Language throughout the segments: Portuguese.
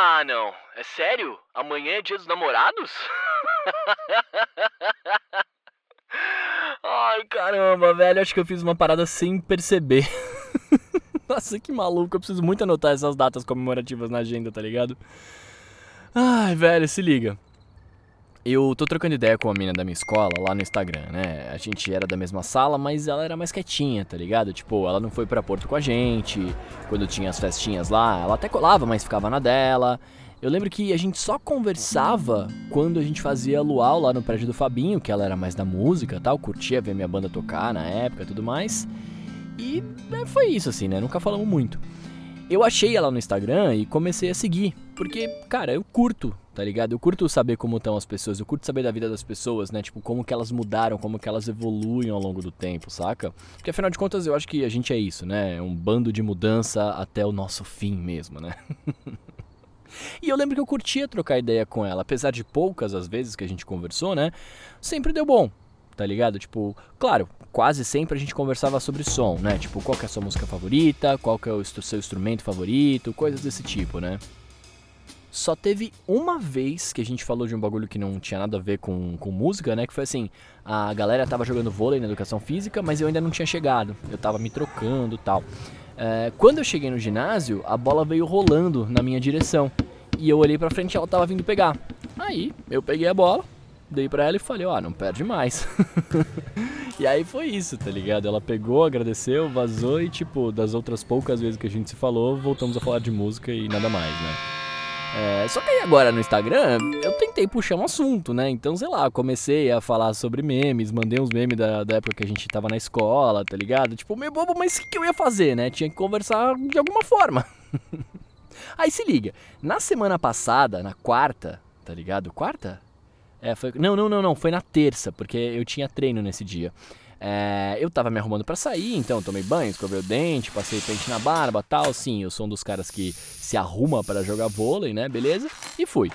Ah, não. É sério? Amanhã é dia dos namorados? Ai, caramba, velho. Acho que eu fiz uma parada sem perceber. Nossa, que maluco. Eu preciso muito anotar essas datas comemorativas na agenda, tá ligado? Ai, velho, se liga. Eu tô trocando ideia com a mina da minha escola lá no Instagram, né? A gente era da mesma sala, mas ela era mais quietinha, tá ligado? Tipo, ela não foi pra Porto com a gente, quando tinha as festinhas lá, ela até colava, mas ficava na dela. Eu lembro que a gente só conversava quando a gente fazia luau lá no prédio do Fabinho, que ela era mais da música tal, curtia ver minha banda tocar na época tudo mais. E é, foi isso, assim, né? Nunca falamos muito. Eu achei ela no Instagram e comecei a seguir, porque, cara, eu curto, tá ligado? Eu curto saber como estão as pessoas, eu curto saber da vida das pessoas, né? Tipo, como que elas mudaram, como que elas evoluem ao longo do tempo, saca? Porque afinal de contas eu acho que a gente é isso, né? É um bando de mudança até o nosso fim mesmo, né? E eu lembro que eu curtia trocar ideia com ela, apesar de poucas as vezes que a gente conversou, né? Sempre deu bom, tá ligado? Tipo, claro, quase sempre a gente conversava sobre som, né? Tipo, qual é a sua música favorita, qual é o seu instrumento favorito, coisas desse tipo, né? Só teve uma vez que a gente falou de um bagulho que não tinha nada a ver com, com música, né? Que foi assim, a galera tava jogando vôlei na educação física, mas eu ainda não tinha chegado. Eu tava me trocando e tal. É, quando eu cheguei no ginásio, a bola veio rolando na minha direção. E eu olhei pra frente e ela tava vindo pegar. Aí, eu peguei a bola, dei pra ela e falei, ó, não perde mais. e aí foi isso, tá ligado? Ela pegou, agradeceu, vazou e, tipo, das outras poucas vezes que a gente se falou, voltamos a falar de música e nada mais, né? É, só que aí agora no Instagram eu tentei puxar um assunto, né? Então, sei lá, comecei a falar sobre memes, mandei uns memes da, da época que a gente tava na escola, tá ligado? Tipo, meio bobo, mas o que, que eu ia fazer, né? Tinha que conversar de alguma forma. aí se liga, na semana passada, na quarta, tá ligado? Quarta? É, foi. Não, não, não, não, foi na terça, porque eu tinha treino nesse dia. É, eu tava me arrumando para sair, então tomei banho, escovei o dente, passei pente na barba tal. Sim, eu sou um dos caras que se arruma para jogar vôlei, né? Beleza? E fui.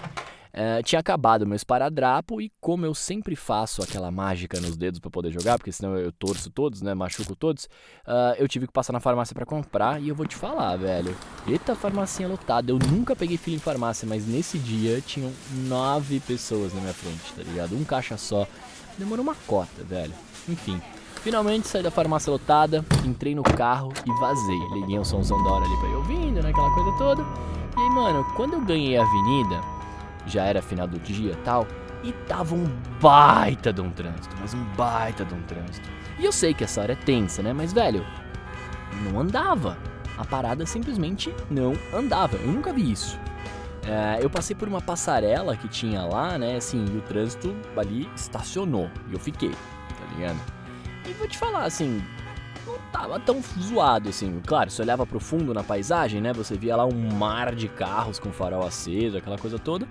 É, tinha acabado meu esparadrapo e como eu sempre faço aquela mágica nos dedos para poder jogar, porque senão eu torço todos, né, machuco todos, uh, eu tive que passar na farmácia para comprar e eu vou te falar, velho, eita farmacinha lotada, eu nunca peguei fila em farmácia, mas nesse dia tinham nove pessoas na minha frente, tá ligado? Um caixa só, demorou uma cota, velho. Enfim, finalmente saí da farmácia lotada, entrei no carro e vazei. Liguei um somzão da hora ali pra ir ouvindo, né? Aquela coisa toda. E aí, mano, quando eu ganhei a avenida, já era final do dia tal, e tava um baita de um trânsito, mas um baita de um trânsito. E eu sei que essa hora é tensa, né? Mas, velho, não andava. A parada simplesmente não andava. Eu nunca vi isso. É, eu passei por uma passarela que tinha lá, né? Assim, e o trânsito ali estacionou. E eu fiquei tá ligado? E vou te falar, assim, não tava tão zoado assim. Claro, se olhava pro fundo na paisagem, né? Você via lá um mar de carros com farol aceso, aquela coisa toda.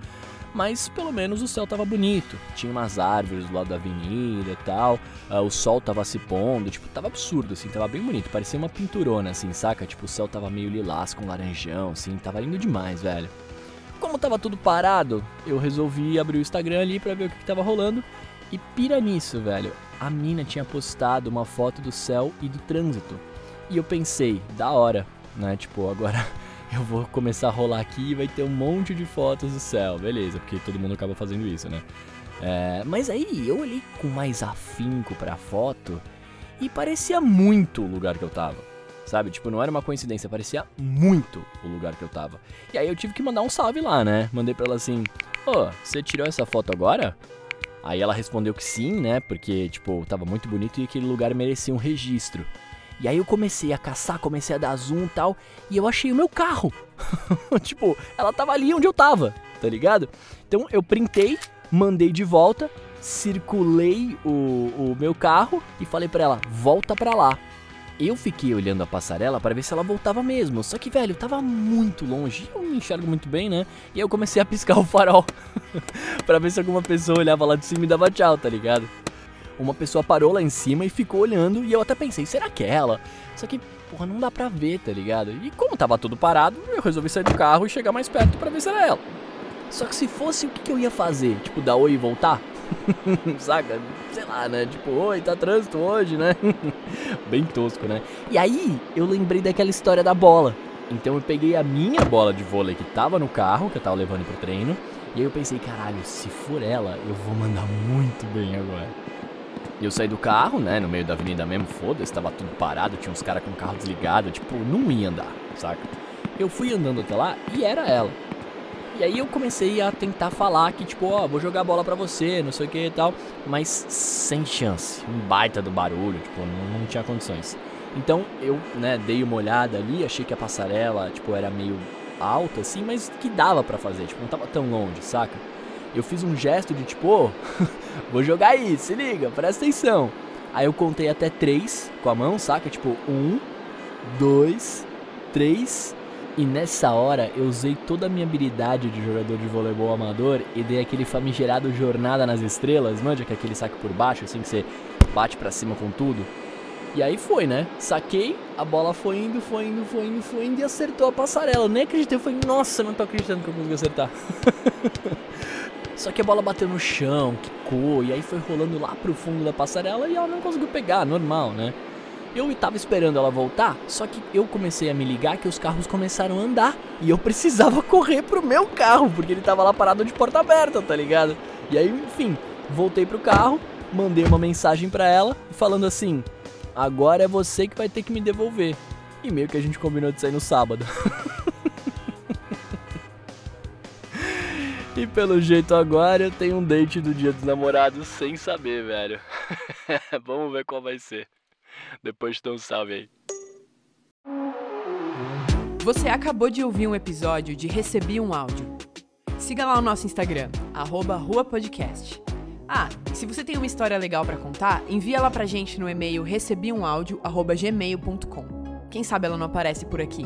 Mas pelo menos o céu tava bonito. Tinha umas árvores do lado da avenida e tal. Uh, o sol tava se pondo. Tipo, tava absurdo, assim. Tava bem bonito. Parecia uma pinturona, assim, saca? Tipo, o céu tava meio lilás com laranjão, assim. Tava lindo demais, velho. Como tava tudo parado, eu resolvi abrir o Instagram ali pra ver o que, que tava rolando. E pira nisso, velho a mina tinha postado uma foto do céu e do trânsito. E eu pensei, da hora, né? Tipo, agora eu vou começar a rolar aqui e vai ter um monte de fotos do céu, beleza, porque todo mundo acaba fazendo isso, né? É, mas aí eu olhei com mais afinco pra foto e parecia muito o lugar que eu tava. Sabe? Tipo, não era uma coincidência, parecia muito o lugar que eu tava. E aí eu tive que mandar um salve lá, né? Mandei pra ela assim: Ô, oh, você tirou essa foto agora? Aí ela respondeu que sim, né? Porque, tipo, tava muito bonito e aquele lugar merecia um registro. E aí eu comecei a caçar, comecei a dar zoom e tal, e eu achei o meu carro. tipo, ela tava ali onde eu tava, tá ligado? Então eu printei, mandei de volta, circulei o, o meu carro e falei pra ela, volta pra lá. Eu fiquei olhando a passarela para ver se ela voltava mesmo. Só que, velho, tava muito longe. Eu não enxergo muito bem, né? E eu comecei a piscar o farol para ver se alguma pessoa olhava lá de cima e dava tchau, tá ligado? Uma pessoa parou lá em cima e ficou olhando. E eu até pensei, será que é ela? Só que, porra, não dá pra ver, tá ligado? E como tava tudo parado, eu resolvi sair do carro e chegar mais perto para ver se era ela. Só que se fosse, o que eu ia fazer? Tipo, dar oi e voltar? Saca? Sei lá, né? Tipo, oi, tá trânsito hoje, né? Bem tosco, né? E aí eu lembrei daquela história da bola. Então eu peguei a minha bola de vôlei que tava no carro, que eu tava levando pro treino, e aí eu pensei, caralho, se for ela, eu vou mandar muito bem agora. Eu saí do carro, né, no meio da avenida mesmo, foda-se, tava tudo parado, tinha uns caras com o carro desligado, tipo, não ia andar, saca? Eu fui andando até lá e era ela. E aí eu comecei a tentar falar que, tipo, ó, oh, vou jogar bola pra você, não sei o que e tal, mas sem chance. Um baita do barulho, tipo, não, não tinha condições. Então eu, né, dei uma olhada ali, achei que a passarela, tipo, era meio alta, assim, mas que dava para fazer, tipo, não tava tão longe, saca? Eu fiz um gesto de tipo, oh, vou jogar aí, se liga, presta atenção. Aí eu contei até três com a mão, saca? Tipo, um, dois, três. E nessa hora eu usei toda a minha habilidade de jogador de voleibol amador e dei aquele famigerado jornada nas estrelas, manja que é aquele saque por baixo, assim que você bate para cima com tudo. E aí foi, né? Saquei, a bola foi indo, foi indo, foi indo, foi indo e acertou a passarela. Eu nem acreditei, eu falei, nossa, não tô acreditando que eu consegui acertar. Só que a bola bateu no chão, quicou, e aí foi rolando lá pro fundo da passarela e ela não conseguiu pegar, normal, né? Eu tava esperando ela voltar, só que eu comecei a me ligar que os carros começaram a andar e eu precisava correr pro meu carro, porque ele tava lá parado de porta aberta, tá ligado? E aí, enfim, voltei pro carro, mandei uma mensagem para ela falando assim: agora é você que vai ter que me devolver. E meio que a gente combinou de sair no sábado. e pelo jeito agora eu tenho um date do dia dos namorados sem saber, velho. Vamos ver qual vai ser. Depois dou um salve aí. Você acabou de ouvir um episódio de Recebi um Áudio. Siga lá o nosso Instagram, arroba Rua Podcast. Ah, se você tem uma história legal para contar, envia ela pra gente no e-mail recebiumaudio@gmail.com. Quem sabe ela não aparece por aqui.